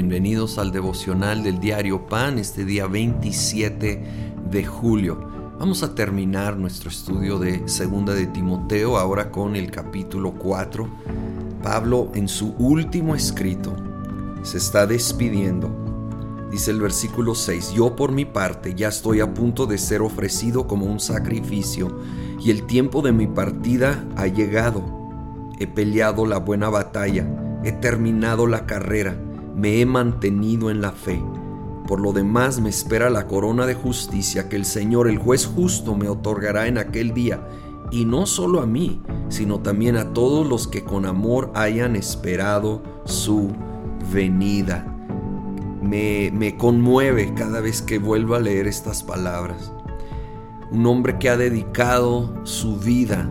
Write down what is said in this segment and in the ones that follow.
bienvenidos al devocional del diario Pan este día 27 de julio. Vamos a terminar nuestro estudio de Segunda de Timoteo ahora con el capítulo 4. Pablo en su último escrito se está despidiendo. Dice el versículo 6, yo por mi parte ya estoy a punto de ser ofrecido como un sacrificio y el tiempo de mi partida ha llegado. He peleado la buena batalla, he terminado la carrera me he mantenido en la fe. Por lo demás me espera la corona de justicia que el Señor, el juez justo, me otorgará en aquel día, y no solo a mí, sino también a todos los que con amor hayan esperado su venida. Me, me conmueve cada vez que vuelvo a leer estas palabras. Un hombre que ha dedicado su vida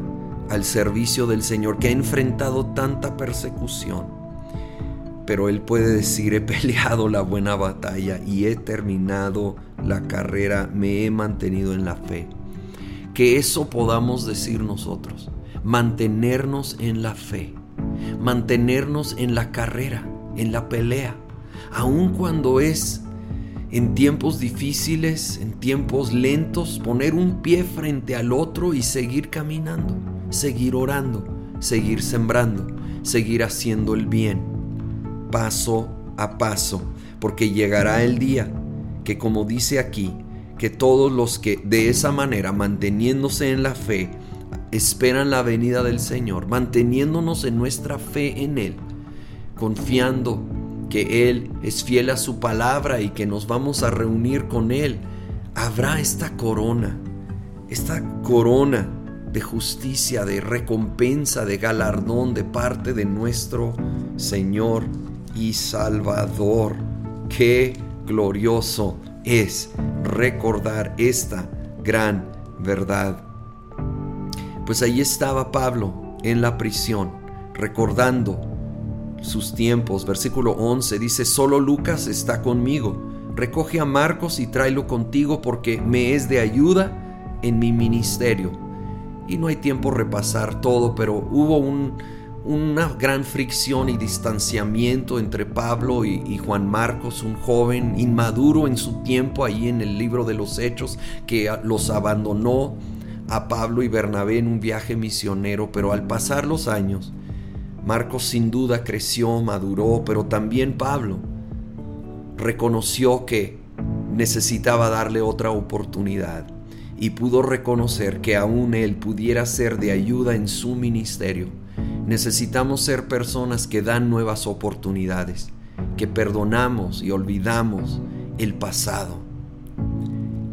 al servicio del Señor, que ha enfrentado tanta persecución pero él puede decir, he peleado la buena batalla y he terminado la carrera, me he mantenido en la fe. Que eso podamos decir nosotros, mantenernos en la fe, mantenernos en la carrera, en la pelea, aun cuando es en tiempos difíciles, en tiempos lentos, poner un pie frente al otro y seguir caminando, seguir orando, seguir sembrando, seguir haciendo el bien paso a paso, porque llegará el día que, como dice aquí, que todos los que de esa manera, manteniéndose en la fe, esperan la venida del Señor, manteniéndonos en nuestra fe en Él, confiando que Él es fiel a su palabra y que nos vamos a reunir con Él, habrá esta corona, esta corona de justicia, de recompensa, de galardón de parte de nuestro Señor y Salvador. Qué glorioso es recordar esta gran verdad. Pues ahí estaba Pablo en la prisión, recordando sus tiempos. Versículo 11 dice, solo Lucas está conmigo. Recoge a Marcos y tráelo contigo porque me es de ayuda en mi ministerio. Y no hay tiempo repasar todo, pero hubo un, una gran fricción y distanciamiento entre Pablo y, Juan Marcos, un joven inmaduro en su tiempo ahí en el libro de los Hechos, que los abandonó a Pablo y Bernabé en un viaje misionero, pero al pasar los años, Marcos sin duda creció, maduró, pero también Pablo reconoció que necesitaba darle otra oportunidad y pudo reconocer que aún él pudiera ser de ayuda en su ministerio Necesitamos ser personas que dan nuevas oportunidades, que perdonamos y olvidamos el pasado.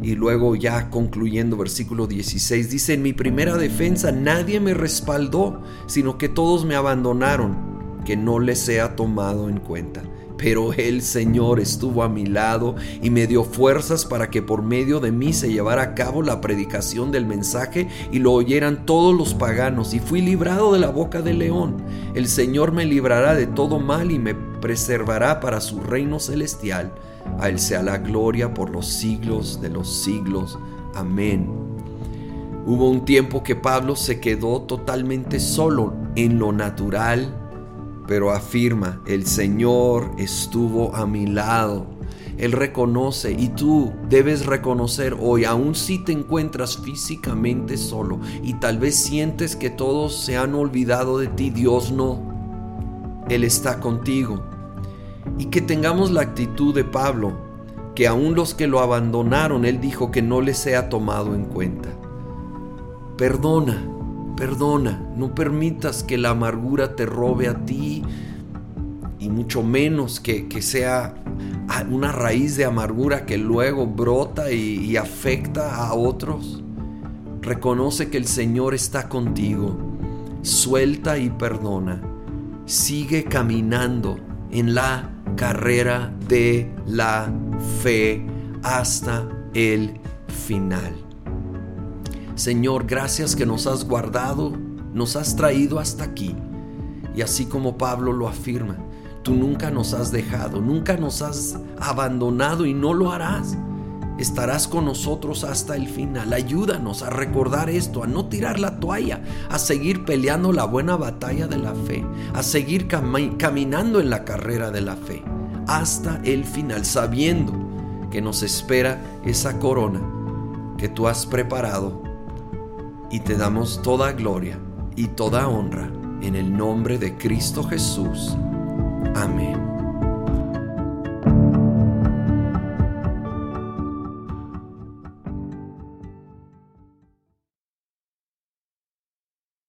Y luego ya concluyendo versículo 16, dice, en mi primera defensa nadie me respaldó, sino que todos me abandonaron, que no les sea tomado en cuenta pero el Señor estuvo a mi lado y me dio fuerzas para que por medio de mí se llevara a cabo la predicación del mensaje y lo oyeran todos los paganos y fui librado de la boca del león. El Señor me librará de todo mal y me preservará para su reino celestial. A Él sea la gloria por los siglos de los siglos. Amén. Hubo un tiempo que Pablo se quedó totalmente solo en lo natural, pero afirma, el Señor estuvo a mi lado. Él reconoce y tú debes reconocer hoy, aun si te encuentras físicamente solo y tal vez sientes que todos se han olvidado de ti, Dios no. Él está contigo. Y que tengamos la actitud de Pablo, que aun los que lo abandonaron, Él dijo que no les sea tomado en cuenta. Perdona, Perdona, no permitas que la amargura te robe a ti y mucho menos que, sea una raíz de amargura que luego brota y, y afecta a otros. Reconoce que el Señor está contigo. Suelta y perdona. Sigue caminando en la carrera de la fe hasta el final. Señor, gracias que nos has guardado, nos has traído hasta aquí. Y así como Pablo lo afirma, tú nunca nos has dejado, nunca nos has abandonado y no lo harás. Estarás con nosotros hasta el final. Ayúdanos a recordar esto, a no tirar la toalla, a seguir peleando la buena batalla de la fe, a seguir caminando en la carrera de la fe hasta el final, sabiendo que nos espera esa corona que tú has preparado. Y te damos toda gloria y toda honra en el nombre de Cristo Jesús. Amén.